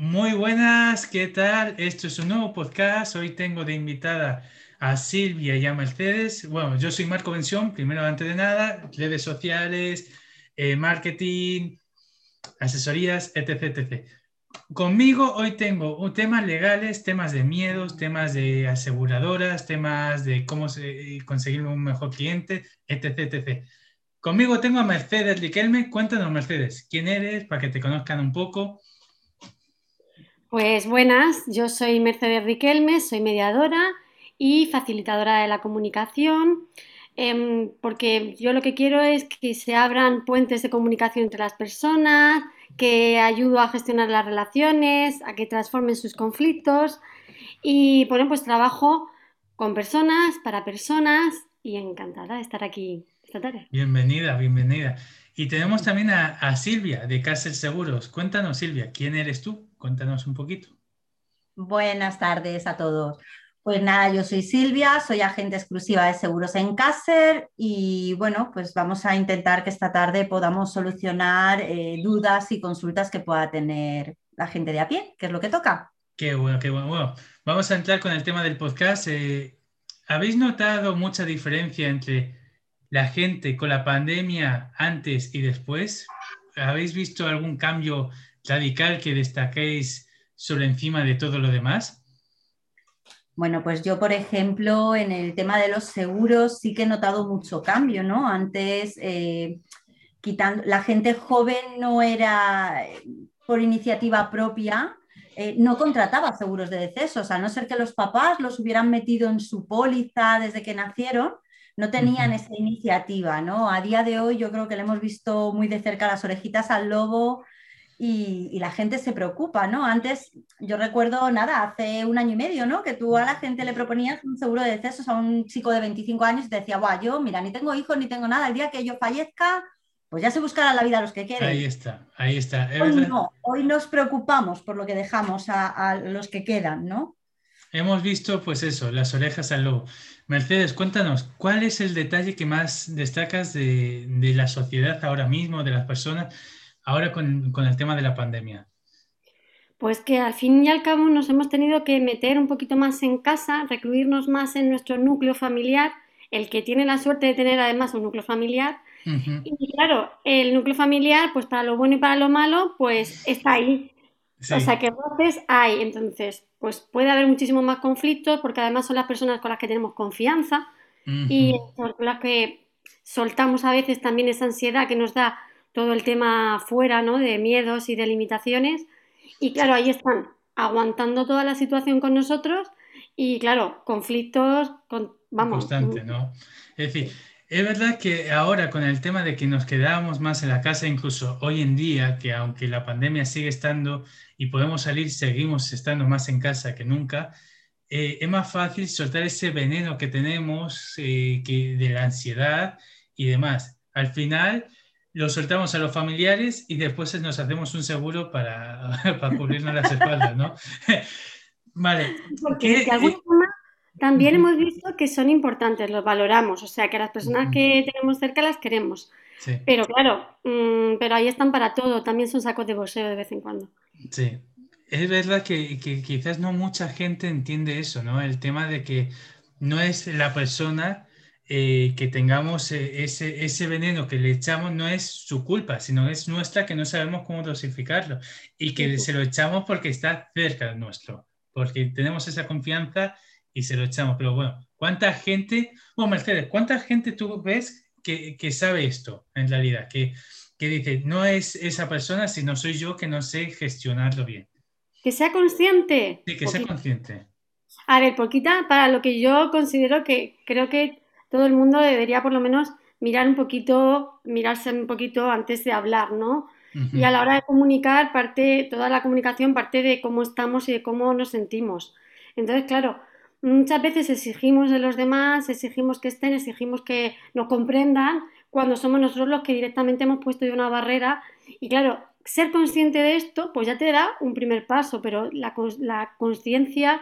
Muy buenas, ¿qué tal? Esto es un nuevo podcast. Hoy tengo de invitada a Silvia y a Mercedes. Bueno, yo soy Marco Bención, primero antes de nada, redes sociales, eh, marketing, asesorías, etc, etc. Conmigo hoy tengo temas legales, temas de miedos, temas de aseguradoras, temas de cómo conseguir un mejor cliente, etc, etc. Conmigo tengo a Mercedes Riquelme. Cuéntanos, Mercedes, ¿quién eres? Para que te conozcan un poco. Pues buenas, yo soy Mercedes Riquelme, soy mediadora y facilitadora de la comunicación, em, porque yo lo que quiero es que se abran puentes de comunicación entre las personas, que ayudo a gestionar las relaciones, a que transformen sus conflictos y, bueno, pues trabajo con personas, para personas y encantada de estar aquí esta tarde. Bienvenida, bienvenida. Y tenemos también a, Silvia de Castle Seguros. Cuéntanos, Silvia, ¿quién eres tú? Cuéntanos un poquito. Buenas tardes a todos. Pues nada, yo soy Silvia, soy agente exclusiva de seguros en Caser y bueno, pues vamos a intentar que esta tarde podamos solucionar eh, dudas y consultas que pueda tener la gente de a pie, que es lo que toca. Qué bueno, qué bueno. Bueno, vamos a entrar con el tema del podcast. Eh, ¿Habéis notado mucha diferencia entre la gente con la pandemia antes y después? ¿Habéis visto algún cambio radical que destaquéis sobre encima de todo lo demás? Bueno, pues yo, por ejemplo, en el tema de los seguros sí que he notado mucho cambio, ¿no? Antes, eh, quitando, la gente joven no era por iniciativa propia, eh, no contrataba seguros de decesos, a no ser que los papás los hubieran metido en su póliza desde que nacieron, no tenían esa iniciativa, ¿no? A día de hoy yo creo que le hemos visto muy de cerca las orejitas al lobo y, la gente se preocupa, ¿no? Antes, yo recuerdo, nada, hace un año y medio, ¿no? Que tú a la gente le proponías un seguro de decesos a un chico de 25 años y te decía, guau, yo, mira, ni tengo hijos ni tengo nada, el día que yo fallezca, pues ya se buscará la vida a los que quieren. Ahí está, ahí está. Hoy no, hoy nos preocupamos por lo que dejamos a, los que quedan, ¿no? Hemos visto, pues eso, las orejas al lobo. Mercedes, cuéntanos, ¿cuál es el detalle que más destacas de, de la sociedad ahora mismo, de las personas? Ahora con, el tema de la pandemia? Pues que al fin y al cabo nos hemos tenido que meter un poquito más en casa, recluirnos más en nuestro núcleo familiar, el que tiene la suerte de tener además un núcleo familiar. Y claro, el núcleo familiar, pues para lo bueno y para lo malo, pues está ahí. O sea, que voces hay. Entonces, pues puede haber muchísimos más conflictos porque además son las personas con las que tenemos confianza y con las que soltamos a veces también esa ansiedad que nos da todo el tema fuera, ¿no? De miedos y de limitaciones. Y claro, ahí están, aguantando toda la situación con nosotros y claro, conflictos, con, vamos. Constante, ¿no? Es decir, es verdad que ahora con el tema de que nos quedamos más en la casa, incluso hoy en día, que aunque la pandemia sigue estando y podemos salir, seguimos estando más en casa que nunca, eh, es más fácil soltar ese veneno que tenemos eh, que de la ansiedad y demás. Al final, lo soltamos a los familiares y después nos hacemos un seguro para, para cubrirnos las espaldas, ¿no? vale. Porque de alguna forma también hemos visto que son importantes, los valoramos, o sea, que las personas que tenemos cerca las queremos. Pero claro, mm, pero ahí están para todo, también son sacos de bolseo de vez en cuando. Sí, es verdad que, que quizás no mucha gente entiende eso, ¿no? El tema de que no es la persona eh, que tengamos eh, ese, ese, veneno que le echamos no es su culpa, sino es nuestra que no sabemos cómo dosificarlo y que se lo echamos porque está cerca de nuestro, porque tenemos esa confianza y se lo echamos. Pero bueno, ¿cuánta gente, bueno, Mercedes, cuánta gente tú ves que, que sabe esto en realidad? Que, que dice, no es esa persona, sino soy yo que no sé gestionarlo bien. Que sea consciente. Sí, que sea consciente. A ver, poquita para lo que yo considero que creo que todo el mundo debería por lo menos mirar un poquito, mirarse un poquito antes de hablar, ¿no? Y a la hora de comunicar, parte, toda la comunicación parte de cómo estamos y de cómo nos sentimos. Entonces, claro, muchas veces exigimos de los demás, exigimos que estén, exigimos que nos comprendan, cuando somos nosotros los que directamente hemos puesto de una barrera. Y claro, ser consciente de esto, pues ya te da un primer paso, pero la, la conciencia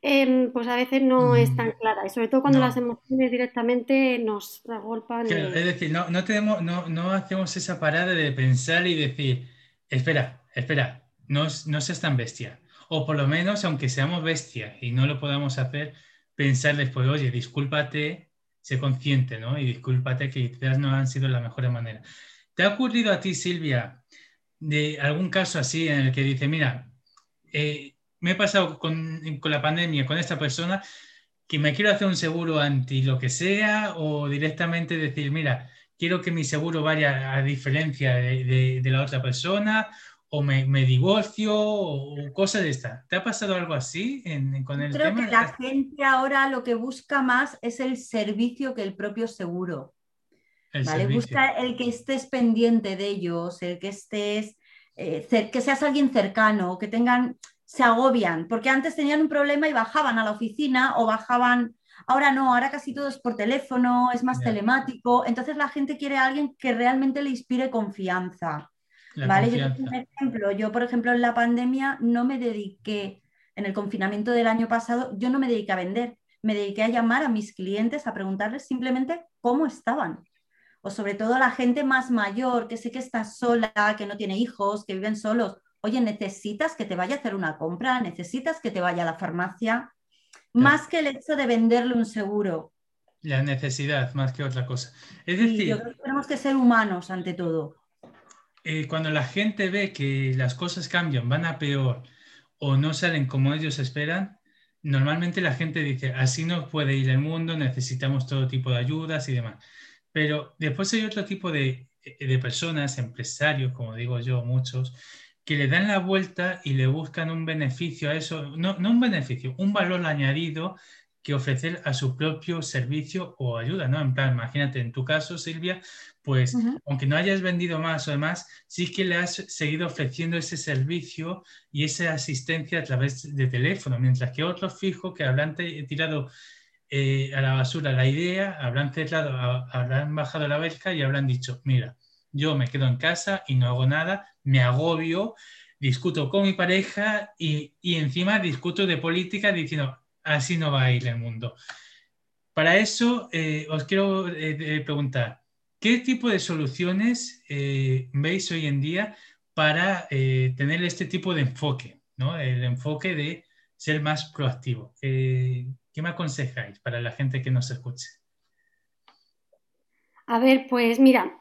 Em, pues a veces no es tan clara y sobre todo cuando las emociones directamente nos agolpan. Es decir, no, tenemos, no, hacemos esa parada de pensar y decir, espera, espera, no, no seas tan bestia. O por lo menos, aunque seamos bestia y no lo podamos hacer, pensar después, oye, discúlpate, sé consciente, ¿no? Y discúlpate que quizás no han sido la mejor manera. ¿Te ha ocurrido a ti, Silvia, de algún caso así en el que dice, mira, eh, me he pasado con, con, la pandemia con esta persona que me quiero hacer un seguro anti lo que sea o directamente decir, mira, quiero que mi seguro vaya a diferencia de, de, la otra persona o me, me, divorcio o cosas de esta. ¿Te ha pasado algo así en, con el Creo que la gente ahora lo que busca más es el servicio que el propio seguro. ¿vale? Busca el que estés pendiente de ellos, el que estés, eh, que seas alguien cercano, que tengan, se agobian, porque antes tenían un problema y bajaban a la oficina o bajaban, ahora no, ahora casi todo es por teléfono, es más telemático, entonces la gente quiere a alguien que realmente le inspire confianza. ¿vale? Yo un ejemplo, yo por ejemplo en la pandemia no me dediqué, en el confinamiento del año pasado, yo no me dediqué a vender, me dediqué a llamar a mis clientes, a preguntarles simplemente cómo estaban o sobre todo la gente más mayor, que sé que está sola, que no tiene hijos, que viven solos. Oye, necesitas que te vaya a hacer una compra, necesitas que te vaya a la farmacia, más que el hecho de venderle un seguro. La necesidad, más que otra cosa. Es decir, tenemos que ser humanos ante todo. Eh, cuando la gente ve que las cosas cambian, van a peor o no salen como ellos esperan, normalmente la gente dice, así no puede ir el mundo, necesitamos todo tipo de ayudas y demás. Pero después hay otro tipo de, personas, empresarios, como digo yo, muchos, que le dan la vuelta y le buscan un beneficio a eso, no, un beneficio, un valor añadido que ofrecer a su propio servicio o ayuda, ¿no? En plan, imagínate, en tu caso, Silvia, pues aunque no hayas vendido más o demás, sí que le has seguido ofreciendo ese servicio y esa asistencia a través de teléfono, mientras que otros fijos que habrán tirado eh, a la basura la idea, habrán cerrado, habrán bajado la verja y habrán dicho, mira, yo me quedo en casa y no hago nada, me agobio, discuto con mi pareja y, encima discuto de política diciendo, así no va a ir el mundo. Para eso eh, os quiero eh, preguntar, ¿qué tipo de soluciones veis hoy en día para tener este tipo de enfoque? ¿no? El enfoque de ser más proactivo. ¿Qué me aconsejáis para la gente que nos escuche? A ver, pues mira,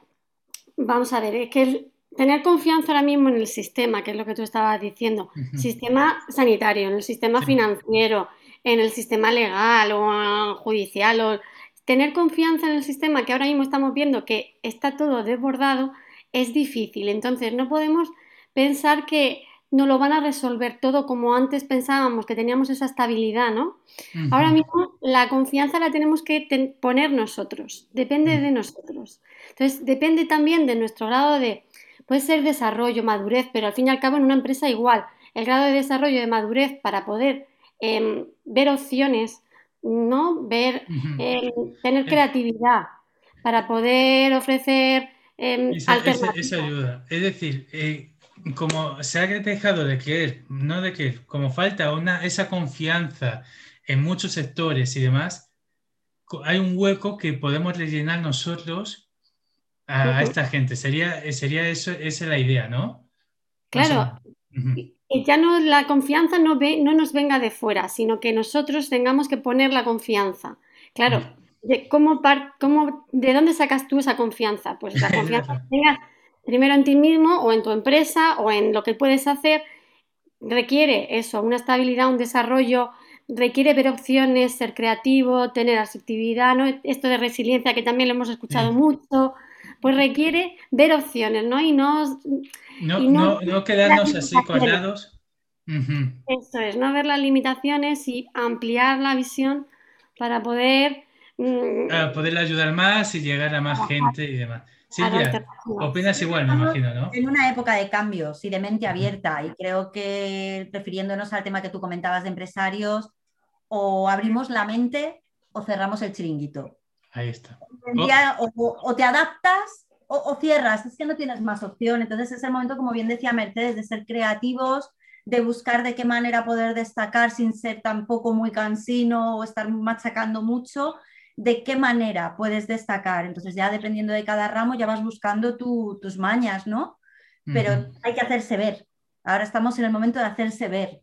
vamos a ver, es que tener confianza ahora mismo en el sistema, que es lo que tú estabas diciendo, sistema sanitario, en el sistema financiero, en el sistema legal o judicial, o tener confianza en el sistema que ahora mismo estamos viendo que está todo desbordado, es difícil. Entonces, no podemos pensar que no lo van a resolver todo como antes pensábamos, que teníamos esa estabilidad, ¿no? Ahora mismo la confianza la tenemos que poner nosotros, depende de nosotros. Entonces, depende también de nuestro grado de, puede ser desarrollo, madurez, pero al fin y al cabo en una empresa igual, el grado de desarrollo de madurez para poder em, ver opciones, ¿no? Ver, em, tener creatividad, para poder ofrecer em, alternativas. Esa, ayuda. Es decir, eh, como se ha dejado de creer, no de que como falta una, esa confianza en muchos sectores y demás, hay un hueco que podemos rellenar nosotros a, esta gente. Sería, sería eso, esa es la idea, ¿no? Claro. Y ya no la confianza no, ve, no nos venga de fuera, sino que nosotros tengamos que poner la confianza. Claro, de, ¿cómo, cómo, ¿de dónde sacas tú esa confianza? Pues la confianza que tengas primero en ti mismo o en tu empresa o en lo que puedes hacer, requiere eso, una estabilidad, un desarrollo, requiere ver opciones, ser creativo, tener asertividad, ¿no? Esto de resiliencia que también lo hemos escuchado mucho, pues requiere ver opciones, ¿no? Y no, no, quedarnos así collados. Eso es, no ver las limitaciones y ampliar la visión para poder... Mm, poder ayudar más y llegar a más gente y demás. Silvia, opinas igual, me imagino, ¿no? En una época de cambios y de mente abierta, y creo que refiriéndonos al tema que tú comentabas de empresarios, o abrimos la mente o cerramos el chiringuito. Ahí está. O, te adaptas o, cierras, es que no tienes más opción. Entonces es el momento, como bien decía Mercedes, de ser creativos, de buscar de qué manera poder destacar sin ser tampoco muy cansino o estar machacando mucho de qué manera puedes destacar. Entonces ya dependiendo de cada ramo ya vas buscando tus mañas, ¿no? Pero hay que hacerse ver. Ahora estamos en el momento de hacerse ver.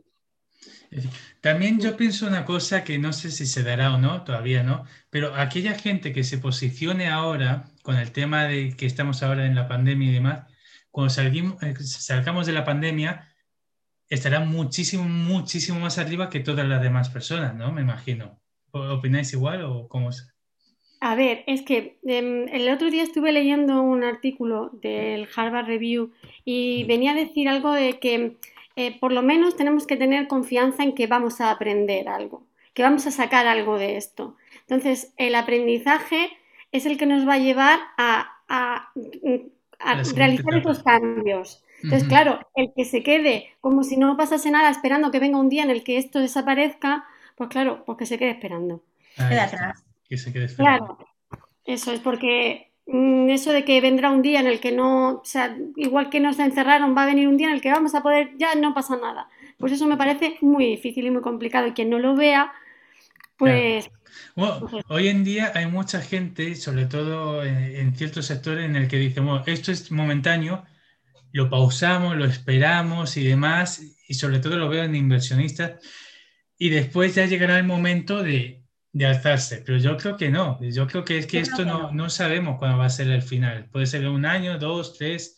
También yo pienso una cosa que no sé si se dará o no, todavía no, pero aquella gente que se posicione ahora con el tema de que estamos ahora en la pandemia y demás, cuando eh, salgamos de la pandemia, estará muchísimo, muchísimo más arriba que todas las demás personas, ¿no? Me imagino. ¿Opináis igual o cómo es? A ver, es que em, el otro día estuve leyendo un artículo del Harvard Review y venía a decir algo de que eh, por lo menos tenemos que tener confianza en que vamos a aprender algo, que vamos a sacar algo de esto. Entonces, el aprendizaje es el que nos va a llevar a, realizar esos cambios. Entonces, claro, el que se quede como si no pasase nada esperando que venga un día en el que esto desaparezca, pues claro, pues que se quede esperando. atrás. Que se quede esperando. Claro, eso es porque eso de que vendrá un día en el que no, o sea, igual que nos encerraron, va a venir un día en el que vamos a poder, ya no pasa nada. Pues eso me parece muy difícil y muy complicado. Y quien no lo vea, pues... pues hoy en día hay mucha gente, sobre todo en, ciertos sectores, en el que dicen, bueno, esto es momentáneo, lo pausamos, lo esperamos y demás, y sobre todo lo veo en inversionistas, y después ya llegará el momento de, alzarse, pero yo creo que no, yo creo que es que esto no, no, sabemos cuándo va a ser el final, puede ser un año, dos, tres,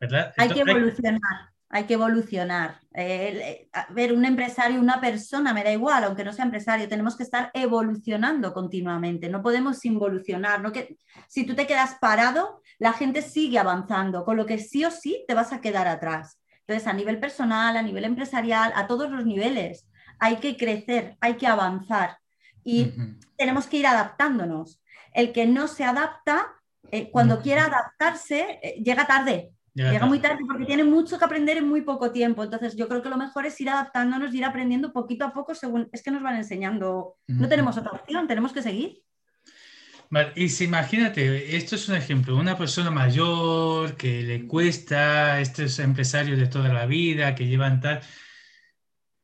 ¿verdad? Hay que evolucionar, hay que evolucionar. Eh, a ver, un empresario, una persona, me da igual, aunque no sea empresario, tenemos que estar evolucionando continuamente, no podemos involucionar, no que si tú te quedas parado, la gente sigue avanzando, con lo que sí o sí te vas a quedar atrás. Entonces, a nivel personal, a nivel empresarial, a todos los niveles, hay que crecer, hay que avanzar y tenemos que ir adaptándonos. El que no se adapta, eh, cuando quiera adaptarse, eh, llega tarde. Llega, muy tarde porque tiene mucho que aprender en muy poco tiempo. Entonces, yo creo que lo mejor es ir adaptándonos, ir aprendiendo poquito a poco según es que nos van enseñando. No tenemos otra opción, tenemos que seguir. Vale, y si imagínate, esto es un ejemplo, una persona mayor que le cuesta, estos empresarios de toda la vida que llevan tal,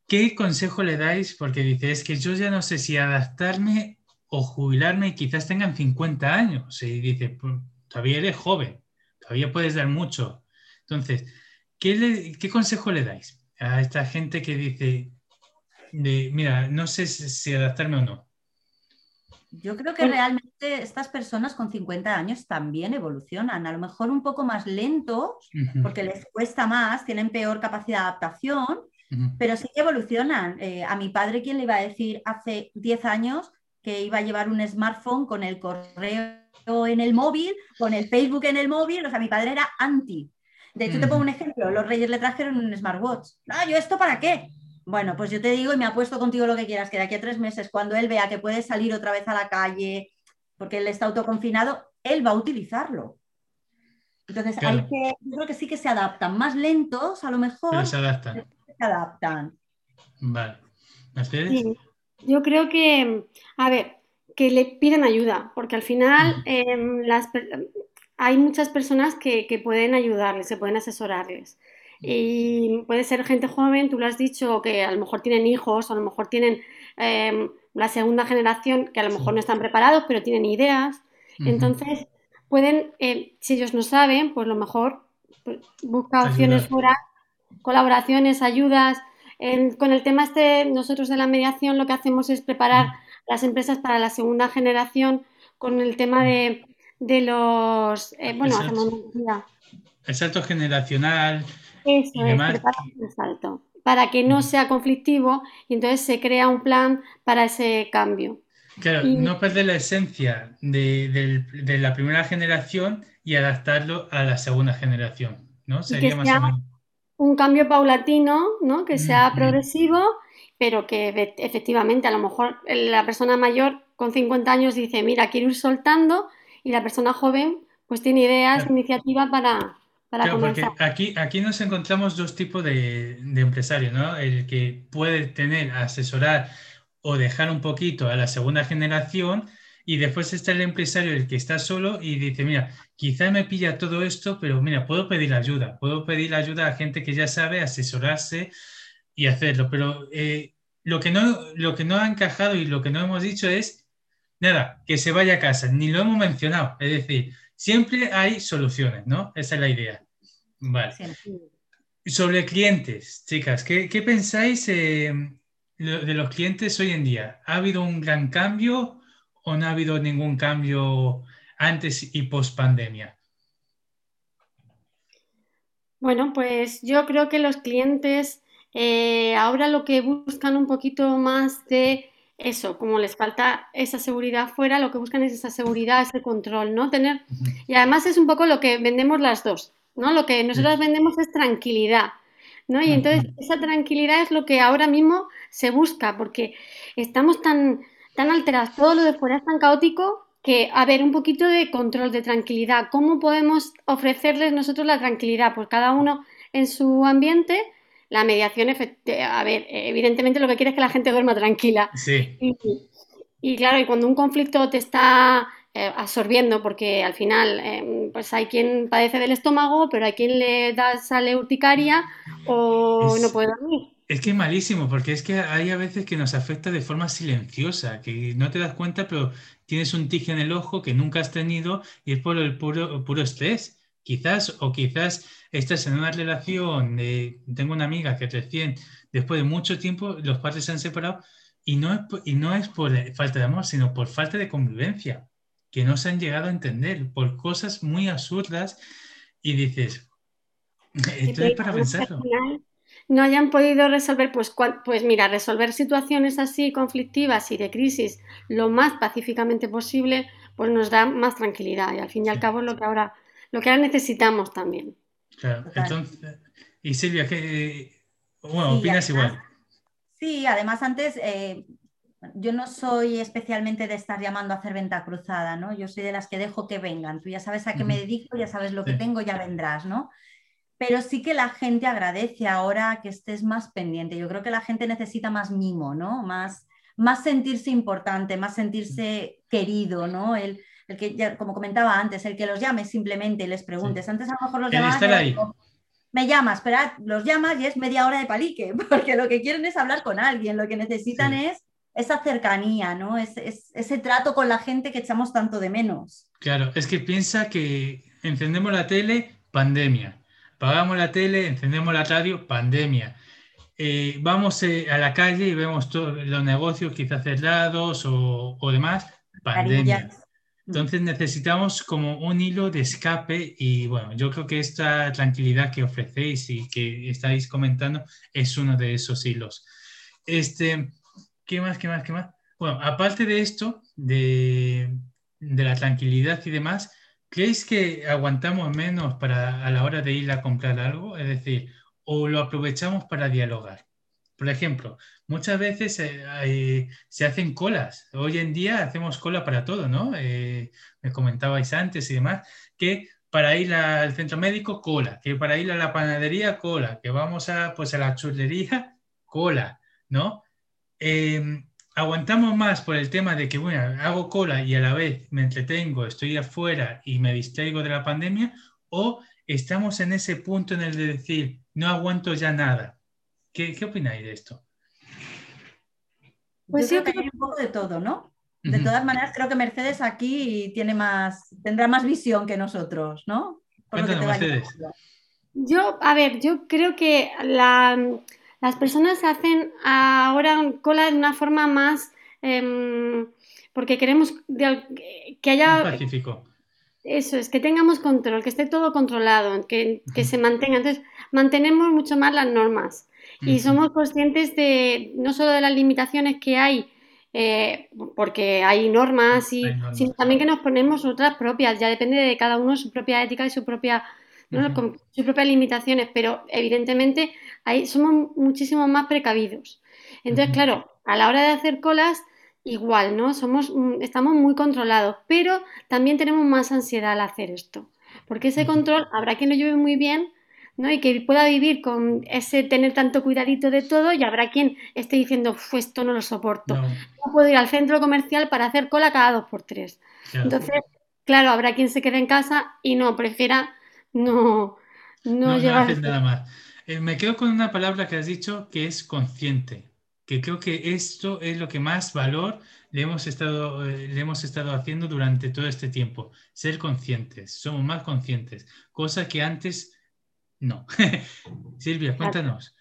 ¿Qué consejo le dais? Porque dice, es que yo ya no sé si adaptarme o jubilarme y quizás tengan 50 años. Y dice, pues, todavía eres joven, todavía puedes dar mucho. Entonces, ¿qué, ¿qué consejo le dais a esta gente que dice, mira, no sé si adaptarme o no? Yo creo que realmente estas personas con 50 años también evolucionan, a lo mejor un poco más lentos, porque les cuesta más, tienen peor capacidad de adaptación, pero sí que evolucionan. Eh, a mi padre, ¿quién le iba a decir hace 10 años que iba a llevar un smartphone con el correo en el móvil, con el Facebook en el móvil? O sea, mi padre era anti. De hecho, te pongo un ejemplo. Los reyes le trajeron un smartwatch. Ah, ¿yo esto para qué? Bueno, pues yo te digo y me apuesto contigo lo que quieras, que de aquí a tres meses, cuando él vea que puede salir otra vez a la calle, porque él está autoconfinado, él va a utilizarlo. Entonces, hay que, yo creo que sí que se adaptan, más lentos a lo mejor. Pero se adaptan se adaptan. Vale. Yo creo que, a ver, que le piden ayuda, porque al final em, las, hay muchas personas que, pueden ayudarles, se pueden asesorarles. Y puede ser gente joven, tú lo has dicho, que a lo mejor tienen hijos, o a lo mejor tienen em, la segunda generación, que a lo mejor no están preparados, pero tienen ideas. Entonces, pueden, em, si ellos no saben, pues lo mejor pues, busca opciones fuera colaboraciones, ayudas. con el tema este, nosotros de la mediación lo que hacemos es preparar las empresas para la segunda generación con el tema de, los... Eh, bueno, el salto generacional. Eso es, el salto, para que no sea conflictivo y entonces se crea un plan para ese cambio. Claro, no perder la esencia de, la primera generación y adaptarlo a la segunda generación, ¿no? Sería más o menos un cambio paulatino, ¿no? Que sea progresivo, pero que efectivamente a lo mejor la persona mayor con 50 años dice, mira, quiero ir soltando y la persona joven pues tiene ideas, iniciativas para, para claro, Porque aquí, aquí nos encontramos dos tipos de, de empresarios, ¿no? El que puede tener, asesorar o dejar un poquito a la segunda generación y después está el empresario, el que está solo y dice, mira, quizá me pilla todo esto, pero mira, puedo pedir ayuda, puedo pedir ayuda a gente que ya sabe asesorarse y hacerlo, pero eh, lo, que no, lo que no ha encajado y lo que no hemos dicho es, nada, que se vaya a casa, ni lo hemos mencionado, es decir, siempre hay soluciones, ¿no? Esa es la idea. Vale. Sobre clientes, chicas, ¿qué, qué pensáis eh, de los clientes hoy en día? ¿Ha habido un gran cambio o no ha habido ningún cambio antes y post pandemia? Bueno, pues yo creo que los clientes eh, ahora lo que buscan un poquito más de eso, como les falta esa seguridad fuera, lo que buscan es esa seguridad, ese control, ¿no? Tener, y además es un poco lo que vendemos las dos, ¿no? Lo que nosotros vendemos es tranquilidad, ¿no? Y entonces esa tranquilidad es lo que ahora mismo se busca, porque estamos tan, tan alterados, todo lo de fuera es tan caótico que, a ver, un poquito de control, de tranquilidad. ¿Cómo podemos ofrecerles nosotros la tranquilidad? Pues cada uno en su ambiente, la mediación, a ver, evidentemente lo que quiere es que la gente duerma tranquila. Sí. Y, claro, y cuando un conflicto te está eh, absorbiendo, porque al final, em, pues hay quien padece del estómago, pero hay quien le da sale urticaria o no puede dormir. Es que es malísimo, porque es que hay a veces que nos afecta de forma silenciosa, que no te das cuenta, pero tienes un tique en el ojo que nunca has tenido y es por el puro, puro estrés. Quizás, o quizás estás en una relación, tengo una amiga que recién, después de mucho tiempo, los padres se han separado y no es, y no es por falta de amor, sino por falta de convivencia, que no se han llegado a entender, por cosas muy absurdas y dices, esto es para pensarlo no hayan podido resolver, pues, pues mira, resolver situaciones así conflictivas y de crisis lo más pacíficamente posible, pues nos da más tranquilidad y al fin y al cabo es lo que ahora, lo que ahora necesitamos también. Claro, entonces, y Silvia, ¿qué, bueno, opinas igual? Sí, además antes eh, yo no soy especialmente de estar llamando a hacer venta cruzada, ¿no? Yo soy de las que dejo que vengan. Tú ya sabes a qué me dedico, ya sabes lo que tengo, ya vendrás, ¿no? Pero sí que la gente agradece ahora que estés más pendiente. Yo creo que la gente necesita más mimo, ¿no? Más, más sentirse importante, más sentirse querido, ¿no? El, el que, ya, como comentaba antes, el que los llames simplemente y les preguntes. Antes a lo mejor los llamabas. Me llamas, pero los llamas y es media hora de palique, porque lo que quieren es hablar con alguien, lo que necesitan es esa cercanía, ¿no? Es, es, ese trato con la gente que echamos tanto de menos. Claro, es que piensa que encendemos la tele, pandemia Pagamos la tele, encendemos la radio, pandemia. Eh, vamos eh, a la calle y vemos los negocios quizás cerrados o, demás, pandemia. Entonces necesitamos como un hilo de escape y bueno, yo creo que esta tranquilidad que ofrecéis y que estáis comentando es uno de esos hilos. Este, ¿Qué más, qué más, qué más? Bueno, aparte de esto, de, de la tranquilidad y demás, ¿Creéis que aguantamos menos para, a la hora de ir a comprar algo? Es decir, o lo aprovechamos para dialogar. Por ejemplo, muchas veces eh, se hacen colas. Hoy en día hacemos cola para todo, ¿no? Eh, me comentabais antes y demás, que para ir al centro médico, cola, que para ir a la panadería, cola, que vamos a, pues, a la churrería, cola, ¿no? Em, aguantamos más por el tema de que, bueno, hago cola y a la vez me entretengo, estoy afuera y me distraigo de la pandemia, o estamos en ese punto en el de decir, no aguanto ya nada. ¿Qué, qué opináis de esto? Pues sí, que hay un poco de todo, ¿no? De todas maneras, creo que Mercedes aquí tiene más, tendrá más visión que nosotros, ¿no? Mercedes. Yo, a ver, yo creo que la, las personas hacen ahora cola de una forma más... Em, porque queremos que haya... pacífico. Eso es, que tengamos control, que esté todo controlado, que, se mantenga. Entonces, mantenemos mucho más las normas y somos conscientes de no solo de las limitaciones que hay, eh, porque hay normas, y, sino también que nos ponemos otras propias. Ya depende de cada uno su propia ética y su propia con sus propias limitaciones, pero evidentemente ahí somos muchísimo más precavidos. Entonces, claro, a la hora de hacer colas, igual, ¿no? Somos, mm, estamos muy controlados, pero también tenemos más ansiedad al hacer esto, porque ese control habrá quien lo lleve muy bien, ¿no? Y que pueda vivir con ese tener tanto cuidadito de todo y habrá quien esté diciendo, esto no lo soporto. No. puedo ir al centro comercial para hacer cola cada dos por tres. Entonces, claro, habrá quien se quede en casa y no, prefiera no, no, nada más. Eh, me quedo con una palabra que has dicho que es consciente, que creo que esto es lo que más valor le hemos estado, eh, le hemos estado haciendo durante todo este tiempo, ser conscientes, somos más conscientes, cosa que antes no. Silvia, cuéntanos.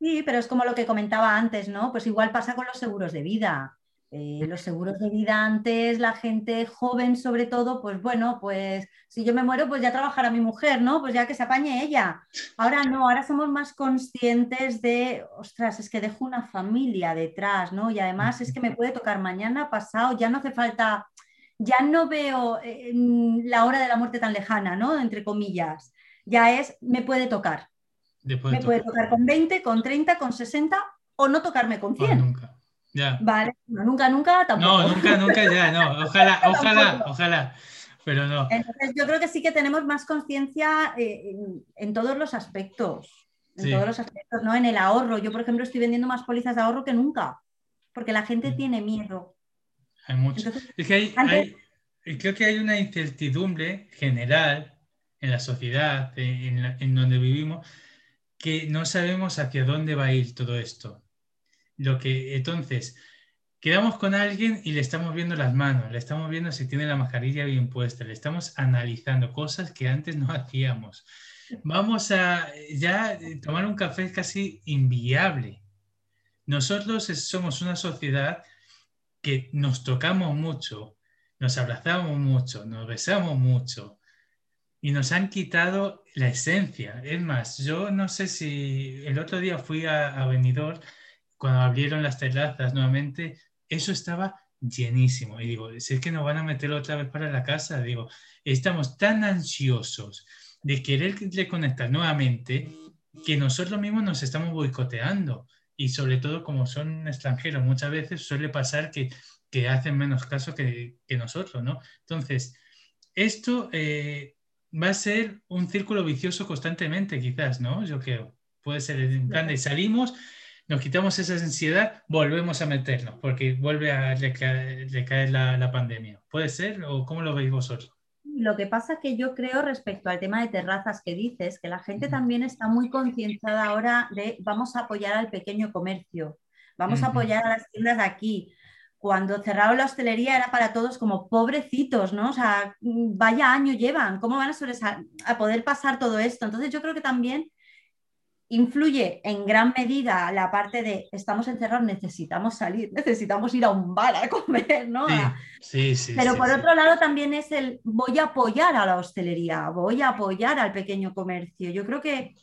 Sí, pero es como lo que comentaba antes, ¿no? Pues igual pasa con los seguros de vida. Eh, los seguros de vida antes, la gente joven sobre todo, pues bueno, pues si yo me muero, pues ya trabajará mi mujer, ¿no? Pues ya que se apañe ella. Ahora no, ahora somos más conscientes de, ostras, es que dejo una familia detrás, ¿no? Y además es que me puede tocar mañana, pasado, ya no hace falta, ya no veo eh, la hora de la muerte tan lejana, ¿no? Entre comillas. Ya es, me puede tocar. me puede tocar con 20, con 30, con 60 o no tocarme con 100. nunca. Vale, nunca, nunca tampoco. No, nunca, nunca ya, no. Ojalá, ojalá, ojalá. Pero no. Entonces, yo creo que sí que tenemos más conciencia eh, en, todos los aspectos. En todos los aspectos, ¿no? En el ahorro. Yo, por ejemplo, estoy vendiendo más pólizas de ahorro que nunca. Porque la gente mm. tiene miedo. Hay mucho. es que hay, creo que hay una incertidumbre general en la sociedad, en, en donde vivimos, que no sabemos hacia dónde va a ir todo esto. Lo que entonces quedamos con alguien y le estamos viendo las manos, le estamos viendo si tiene la mascarilla bien puesta, le estamos analizando cosas que antes no hacíamos. Vamos a ya tomar un café es casi inviable. Nosotros somos una sociedad que nos tocamos mucho, nos abrazamos mucho, nos besamos mucho y nos han quitado la esencia. Es más, yo no sé si el otro día fui a, a cuando abrieron las terrazas nuevamente, eso estaba llenísimo. Y digo, si es que nos van a meter otra vez para la casa, digo, estamos tan ansiosos de querer reconectar nuevamente que nosotros mismos nos estamos boicoteando. Y sobre todo como son extranjeros, muchas veces suele pasar que, que hacen menos caso que, que, nosotros, ¿no? Entonces, esto eh, va a ser un círculo vicioso constantemente, quizás, ¿no? Yo creo. Puede ser en plan de salimos nos quitamos esa ansiedad, volvemos a meternos, porque vuelve a recaer, la, pandemia. ¿Puede ser o cómo lo veis vosotros? Lo que pasa que yo creo respecto al tema de terrazas que dices, que la gente también está muy concienciada ahora de vamos a apoyar al pequeño comercio, vamos a apoyar a las tiendas de aquí. Cuando cerraron la hostelería era para todos como pobrecitos, ¿no? O sea, vaya año llevan, ¿cómo van a, a poder pasar todo esto? Entonces yo creo que también influye en gran medida la parte de estamos encerrados, necesitamos salir, necesitamos ir a un bar a comer, ¿no? Sí, sí, Pero por otro lado también es el voy a apoyar a la hostelería, voy a apoyar al pequeño comercio. Yo creo que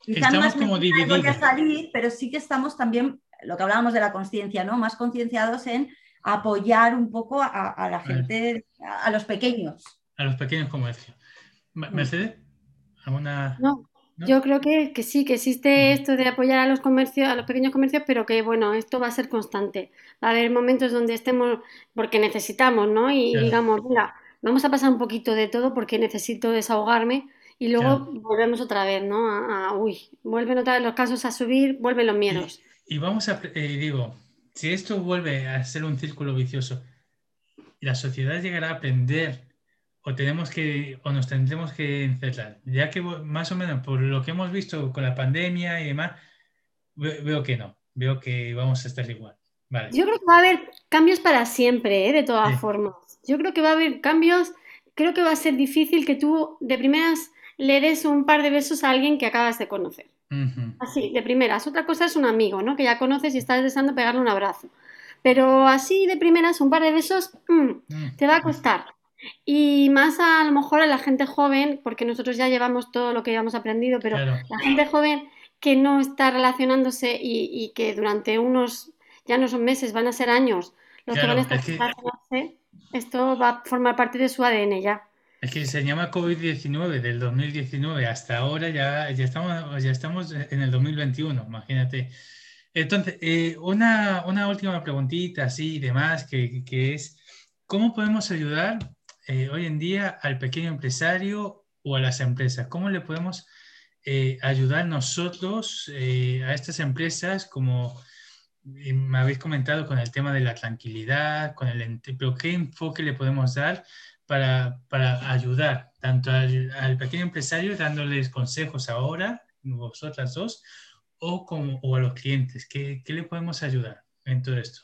quizás más como voy a salir, pero sí que estamos también, lo que hablábamos de la conciencia, ¿no? Más concienciados en apoyar un poco a, la gente, a, los pequeños. A los pequeños comercios. Mercedes, ¿alguna...? No, yo creo que, sí, que existe esto de apoyar a los comercios, a los pequeños comercios, pero que bueno, esto va a ser constante. Va a haber momentos donde estemos, porque necesitamos, ¿no? Y digamos, mira, vamos a pasar un poquito de todo porque necesito desahogarme y luego volvemos otra vez, ¿no? A, uy, vuelven otra vez los casos a subir, vuelven los miedos. Y, vamos a, eh, digo, si esto vuelve a ser un círculo vicioso, la sociedad llegará a aprender o tenemos que o nos tendremos que encerrar, ya que más o menos por lo que hemos visto con la pandemia y demás, veo que no, veo que vamos a estar igual. Yo creo que va a haber cambios para siempre, ¿eh? de todas formas. Yo creo que va a haber cambios, creo que va a ser difícil que tú de primeras le des un par de besos a alguien que acabas de conocer. Así, de primeras. Otra cosa es un amigo, ¿no? Que ya conoces y estás deseando pegarle un abrazo. Pero así de primeras, un par de besos, mm, mm. te va a costar. Y más a, lo mejor a la gente joven, porque nosotros ya llevamos todo lo que habíamos aprendido, pero la gente joven que no está relacionándose y, que durante unos, ya no son meses, van a ser años, los que van a estar relacionándose, esto va a formar parte de su ADN ya. Es que se llama COVID-19 del 2019 hasta ahora ya, ya, estamos, ya estamos en el 2021, imagínate. Entonces, eh, una, una, última preguntita así y demás, que, que es, ¿cómo podemos ayudar eh, hoy en día al pequeño empresario o a las empresas? ¿Cómo le podemos eh, ayudar nosotros eh, a estas empresas como me habéis comentado con el tema de la tranquilidad, con el pero qué enfoque le podemos dar para, para ayudar tanto al, pequeño empresario dándoles consejos ahora, vosotras dos, o, como, o a los clientes? ¿Qué, ¿Qué le podemos ayudar en todo esto?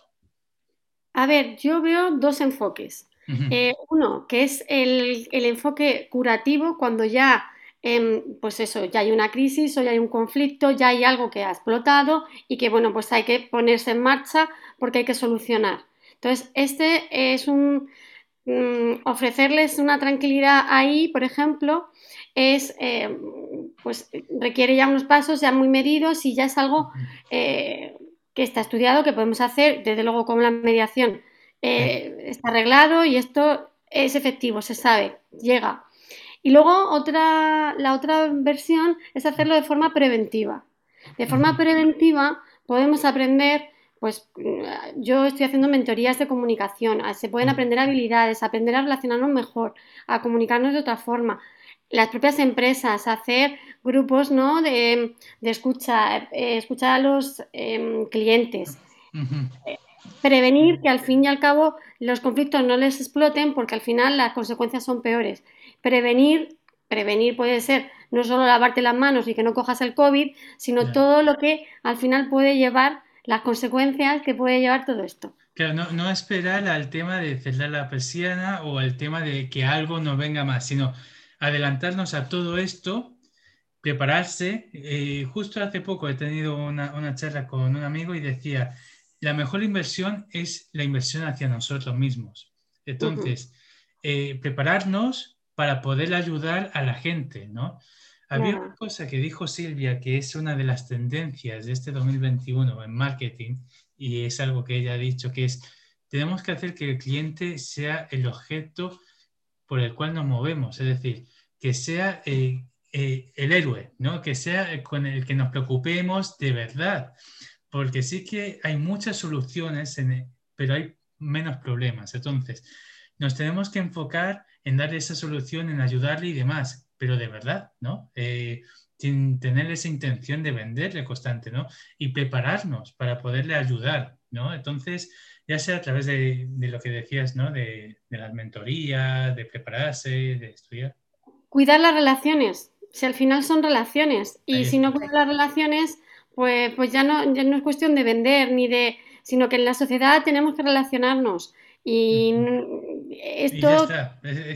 A ver, yo veo dos enfoques. Eh, uno, que es el, enfoque curativo cuando ya em, pues eso, ya hay una crisis o ya hay un conflicto, ya hay algo que ha explotado y que, bueno, pues hay que ponerse en marcha porque hay que solucionar. Entonces, este es un, mm, ofrecerles una tranquilidad ahí, por ejemplo, es, em, pues requiere ya unos pasos ya muy medidos y ya es algo eh, que está estudiado, que podemos hacer, desde luego con la mediación eh, está arreglado y esto es efectivo, se sabe, llega. Y luego otra, la otra versión es hacerlo de forma preventiva. De forma preventiva podemos aprender, pues yo estoy haciendo mentorías de comunicación, se pueden aprender habilidades, aprender a relacionarnos mejor, a comunicarnos de otra forma. Las propias empresas, hacer grupos ¿no? de, escucha, eh, escuchar a los em, clientes prevenir que al fin y al cabo los conflictos no les exploten porque al final las consecuencias son peores. Prevenir, prevenir puede ser no solo lavarte las manos y que no cojas el COVID, sino todo lo que al final puede llevar las consecuencias que puede llevar todo esto. Claro, no, no esperar al tema de cerrar la persiana o al tema de que algo no venga más, sino adelantarnos a todo esto, prepararse. Eh, justo hace poco he tenido una, una charla con un amigo y decía, la mejor inversión es la inversión hacia nosotros mismos. Entonces, eh, prepararnos para poder ayudar a la gente, ¿no? Había una cosa que dijo Silvia que es una de las tendencias de este 2021 en marketing y es algo que ella ha dicho que es tenemos que hacer que el cliente sea el objeto por el cual nos movemos, es decir, que sea eh, eh, el héroe, ¿no? Que sea con el que nos preocupemos de verdad porque sí que hay muchas soluciones, en, e, pero hay menos problemas. Entonces, nos tenemos que enfocar en darle esa solución, en ayudarle y demás, pero de verdad, ¿no? Eh, sin tener esa intención de venderle constante, ¿no? Y prepararnos para poderle ayudar, ¿no? Entonces, ya sea a través de, lo que decías, ¿no? De, de las mentorías, de prepararse, de estudiar. Cuidar las relaciones, si al final son relaciones, y si no cuidas las relaciones, pues, pues ya, no, ya no es cuestión de vender ni de, sino que en la sociedad tenemos que relacionarnos. Y esto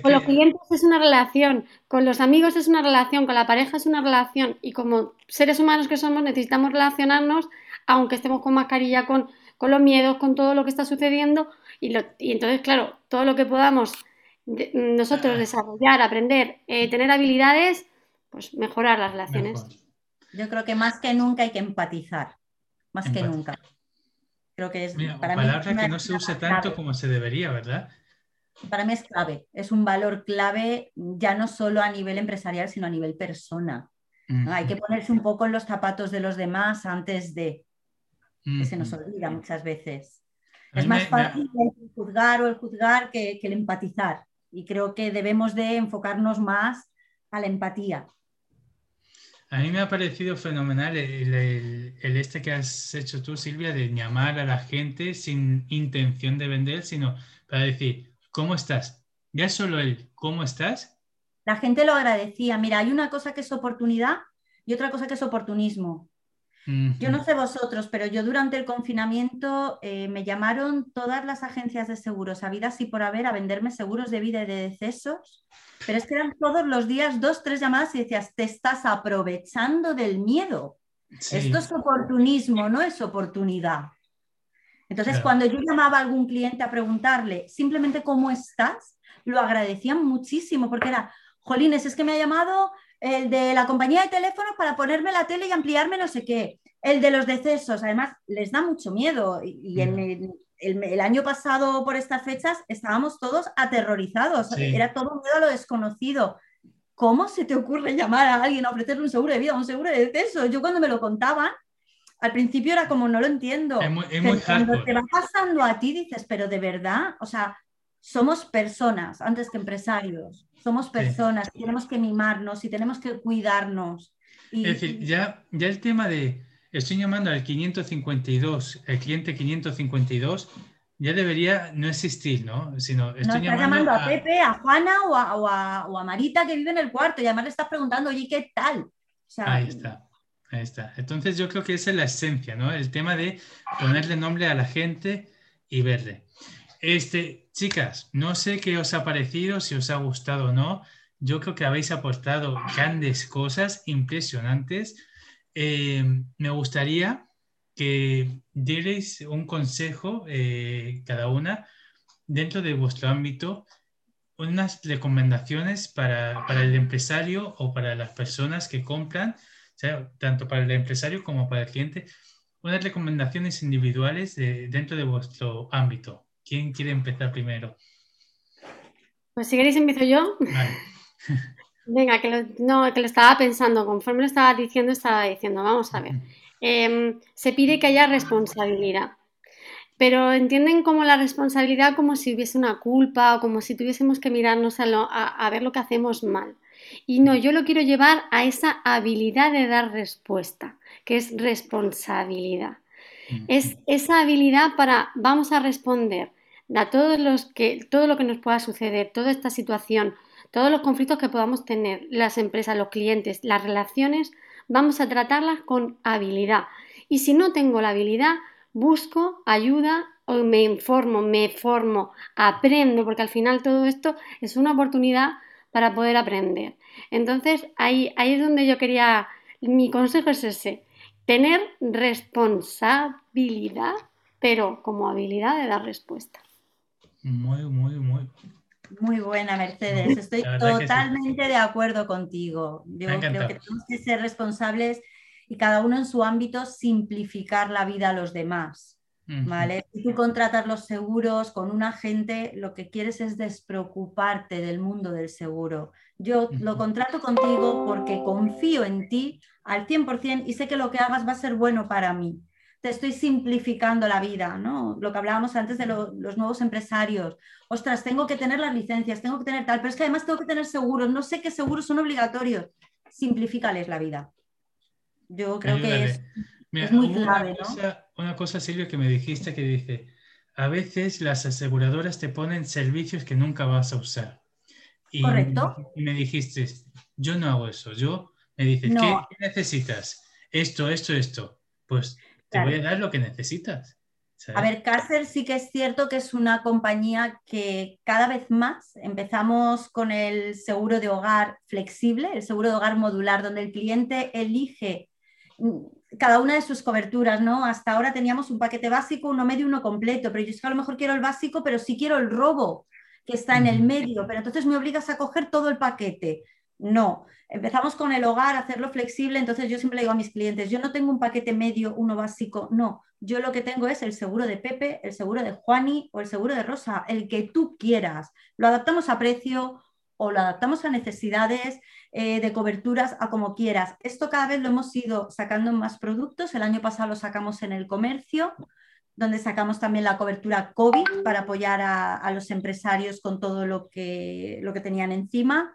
con los clientes es una relación, con los amigos es una relación, con la pareja es una relación. Y como seres humanos que somos necesitamos relacionarnos aunque estemos con mascarilla, con, con los miedos, con todo lo que está sucediendo. Y, y entonces claro, todo lo que podamos nosotros desarrollar, aprender, eh, tener habilidades, pues mejorar las relaciones. Yo creo que más que nunca hay que empatizar, más que nunca. Creo que es para palabra que no se usa tanto como se debería, ¿verdad? Para mí es clave, es un valor clave ya no solo a nivel empresarial, sino a nivel persona. Hay que ponerse un poco en los zapatos de los demás antes de, que se nos olvida muchas veces. Es más fácil el juzgar o el juzgar que, que el empatizar. Y creo que debemos de enfocarnos más a la empatía. A mí me ha parecido fenomenal el, este que has hecho tú, Silvia, de llamar a la gente sin intención de vender, sino para decir, ¿cómo estás? Ya solo el ¿cómo estás? La gente lo agradecía. Mira, hay una cosa que es oportunidad y otra cosa que es oportunismo. Yo no sé vosotros, pero yo durante el confinamiento eh, me llamaron todas las agencias de seguros, habidas y por haber, a venderme seguros de vida y de decesos, pero es que eran todos los días dos, tres llamadas y decías, te estás aprovechando del miedo. Esto es oportunismo, no es oportunidad. Entonces, cuando yo llamaba a algún cliente a preguntarle simplemente cómo estás, lo agradecían muchísimo porque era, Jolines, es que me ha llamado el de la compañía de teléfonos para ponerme la tele y ampliarme no sé qué, el de los decesos, además les da mucho miedo y, el, año pasado por estas fechas estábamos todos aterrorizados, era todo miedo a lo desconocido. ¿Cómo se te ocurre llamar a alguien a ofrecerle un seguro de vida, un seguro de decesos? Yo cuando me lo contaban, al principio era como no lo entiendo. cuando te va pasando a ti dices, pero de verdad, o sea, somos personas antes que empresarios somos personas, tenemos que mimarnos y tenemos que cuidarnos. es decir, ya, ya el tema de, estoy llamando al 552, el cliente 552, ya debería no existir, ¿no? Sino estoy no, estás llamando, a, Pepe, a Juana o a, o, a, Marita que vive en el cuarto y además le estás preguntando, oye, ¿qué tal? ahí está. Ahí está. Entonces yo creo que esa es la esencia, ¿no? El tema de ponerle nombre a la gente y verle. Este, chicas, no sé qué os ha parecido, si os ha gustado o no. yo creo que habéis aportado grandes cosas impresionantes. Eh, me gustaría que dierais un consejo eh, cada una dentro de vuestro ámbito, unas recomendaciones para, para, el empresario o para las personas que compran, tanto para el empresario como para el cliente, unas recomendaciones individuales dentro de vuestro ámbito. ¿Quién quiere empezar primero? Pues si queréis empiezo yo. Venga, que lo, no, que lo estaba pensando, conforme lo estaba diciendo, estaba diciendo, vamos a ver. Em, se pide que haya responsabilidad, pero entienden como la responsabilidad como si hubiese una culpa o como si tuviésemos que mirarnos a, a ver lo que hacemos mal. Y no, yo lo quiero llevar a esa habilidad de dar respuesta, que es responsabilidad. Es esa habilidad para, vamos a responder a todos los que, todo lo que nos pueda suceder, toda esta situación, todos los conflictos que podamos tener, las empresas, los clientes, las relaciones, vamos a tratarlas con habilidad. Y si no tengo la habilidad, busco ayuda o me informo, me formo, aprendo, porque al final todo esto es una oportunidad para poder aprender. Entonces, ahí, ahí es donde yo quería, mi consejo es ese, tener responsabilidad, pero como habilidad de dar respuesta. Muy, muy, muy. Muy buena, Mercedes. Estoy totalmente de acuerdo contigo. Yo creo que tenemos que ser responsables y cada uno en su ámbito simplificar la vida a los demás. ¿Vale? Si tú contratas los seguros con un agente, lo que quieres es despreocuparte del mundo del seguro. Yo lo contrato contigo porque confío en ti al 100% y sé que lo que hagas va a ser bueno para mí te estoy simplificando la vida, ¿no? Lo que hablábamos antes de los nuevos empresarios. Ostras, tengo que tener las licencias, tengo que tener tal, pero es que además tengo que tener seguros, no sé qué seguros son obligatorios. Simplifícales la vida. Yo creo que es, muy clave, una cosa, Una cosa, Silvia, que me dijiste que dice, a veces las aseguradoras te ponen servicios que nunca vas a usar. Y, Correcto. Y me dijiste, yo no hago eso, yo me dices, ¿qué necesitas? Esto, esto, esto. Pues te voy a dar lo que necesitas. A ver, Cácer sí que es cierto que es una compañía que cada vez más empezamos con el seguro de hogar flexible, el seguro de hogar modular, donde el cliente elige mm, cada una de sus coberturas, ¿no? Hasta ahora teníamos un paquete básico, uno medio, uno completo, pero yo es que a lo mejor quiero el básico, pero sí quiero el robo que está en el medio, pero entonces me obligas a coger todo el paquete. No, empezamos con el hogar, hacerlo flexible, entonces yo siempre le digo a mis clientes, yo no tengo un paquete medio, uno básico, no, yo lo que tengo es el seguro de Pepe, el seguro de Juani o el seguro de Rosa, el que tú quieras. Lo adaptamos a precio o lo adaptamos a necesidades eh, de coberturas, a como quieras. Esto cada vez lo hemos ido sacando en más productos, el año pasado lo sacamos en el comercio, donde sacamos también la cobertura COVID para apoyar a, a los empresarios con todo lo que, lo que tenían encima.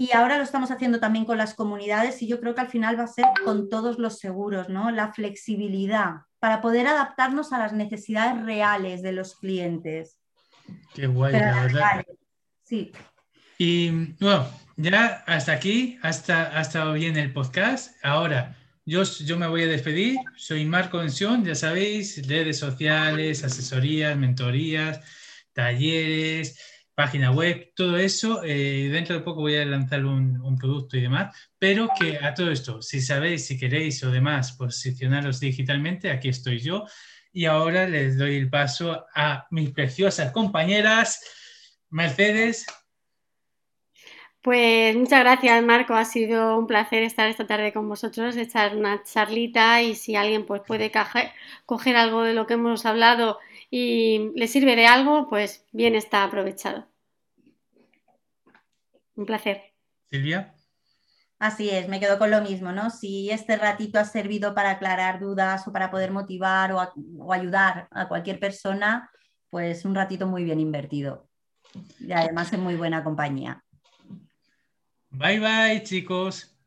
Y ahora lo estamos haciendo también con las comunidades y yo creo que al final va a ser con todos los seguros, ¿no? La flexibilidad para poder adaptarnos a las necesidades reales de los clientes. Qué guay, la verdad. Sí. Y bueno, ya hasta aquí, hasta, hasta bien el podcast. Ahora, yo, yo me voy a despedir. Soy Marco Ención, ya sabéis, redes sociales, asesorías, mentorías, talleres página web, todo eso. Eh, dentro de poco voy a lanzar un, producto y demás, pero que a todo esto, si sabéis, si queréis o demás, posicionaros digitalmente, aquí estoy yo. Y ahora les doy el paso a mis preciosas compañeras, Mercedes. Pues muchas gracias, Marco. Ha sido un placer estar esta tarde con vosotros, echar una charlita y si alguien pues, puede coger algo de lo que hemos hablado y le sirve de algo, pues bien está aprovechado. Un placer. Silvia. Así es, me quedo con lo mismo, ¿no? Si este ratito ha servido para aclarar dudas o para poder motivar o, ayudar a cualquier persona, pues un ratito muy bien invertido. Y además en muy buena compañía. Bye bye, chicos.